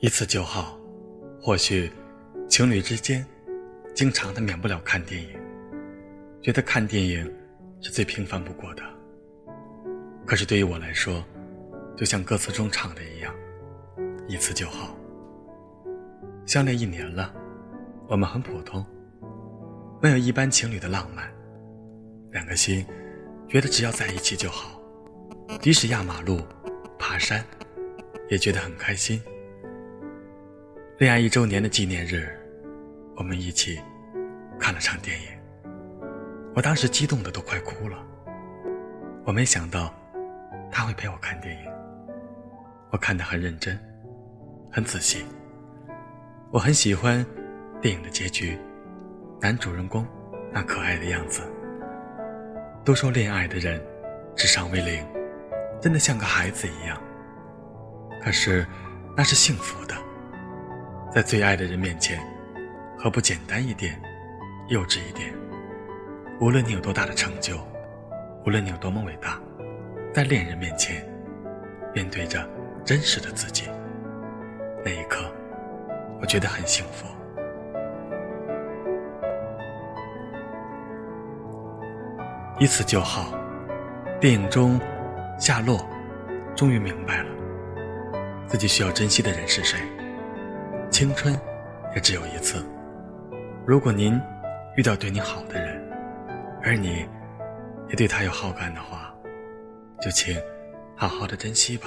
一次就好，或许情侣之间经常的免不了看电影，觉得看电影是最平凡不过的。可是对于我来说，就像歌词中唱的一样，一次就好。相恋一年了，我们很普通，没有一般情侣的浪漫，两个心觉得只要在一起就好，即使压马路、爬山，也觉得很开心。恋爱一周年的纪念日，我们一起看了场电影。我当时激动的都快哭了。我没想到他会陪我看电影。我看得很认真，很仔细。我很喜欢电影的结局，男主人公那可爱的样子。都说恋爱的人智商为零，真的像个孩子一样。可是那是幸福的。在最爱的人面前，何不简单一点，幼稚一点？无论你有多大的成就，无论你有多么伟大，在恋人面前，面对着真实的自己，那一刻，我觉得很幸福。一次就好。电影中，夏洛终于明白了，自己需要珍惜的人是谁。青春也只有一次。如果您遇到对你好的人，而你也对他有好感的话，就请好好的珍惜吧。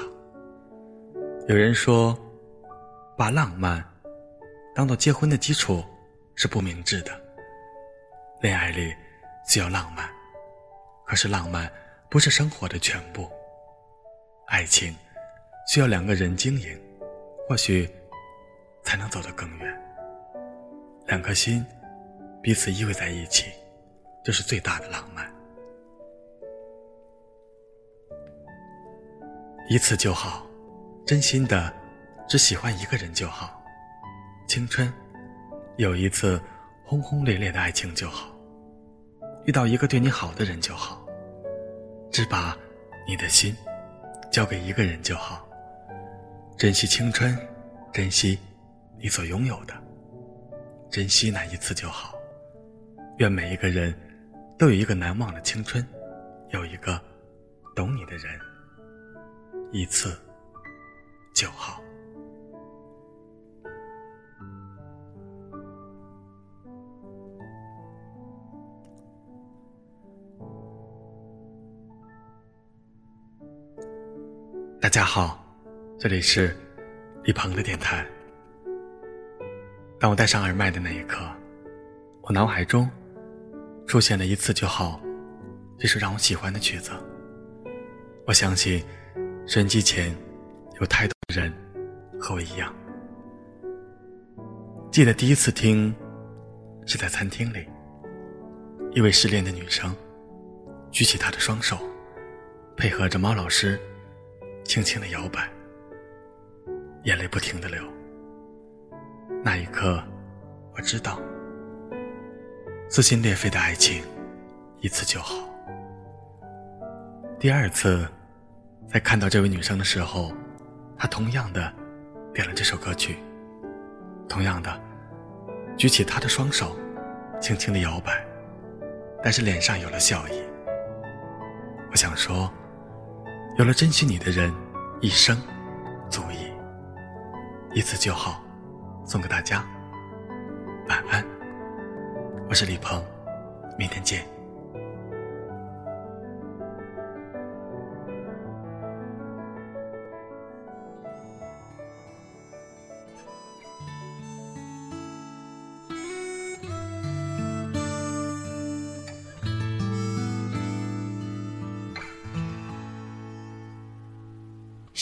有人说，把浪漫当做结婚的基础是不明智的。恋爱里需要浪漫，可是浪漫不是生活的全部。爱情需要两个人经营，或许。才能走得更远。两颗心彼此依偎在一起，这是最大的浪漫。一次就好，真心的只喜欢一个人就好。青春有一次轰轰烈烈的爱情就好，遇到一个对你好的人就好。只把你的心交给一个人就好。珍惜青春，珍惜。你所拥有的，珍惜那一次就好。愿每一个人都有一个难忘的青春，有一个懂你的人，一次就好。大家好，这里是李鹏的电台。当我戴上耳麦的那一刻，我脑海中出现了一次就好这首让我喜欢的曲子。我相信收音机前有太多人和我一样。记得第一次听是在餐厅里，一位失恋的女生举起她的双手，配合着猫老师轻轻的摇摆，眼泪不停的流。那一刻，我知道，撕心裂肺的爱情，一次就好。第二次，在看到这位女生的时候，她同样的点了这首歌曲，同样的举起她的双手，轻轻的摇摆，但是脸上有了笑意。我想说，有了珍惜你的人，一生足矣，一次就好。送给大家，晚安。我是李鹏，明天见。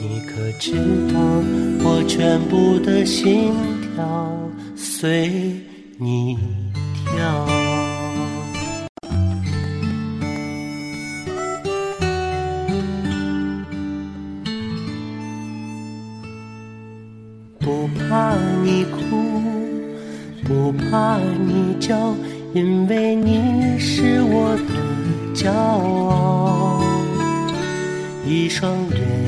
你可知道，我全部的心跳随你跳。不怕你哭，不怕你叫，因为你是我的骄傲。一双眼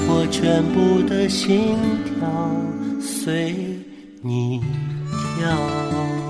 全部的心跳随你跳。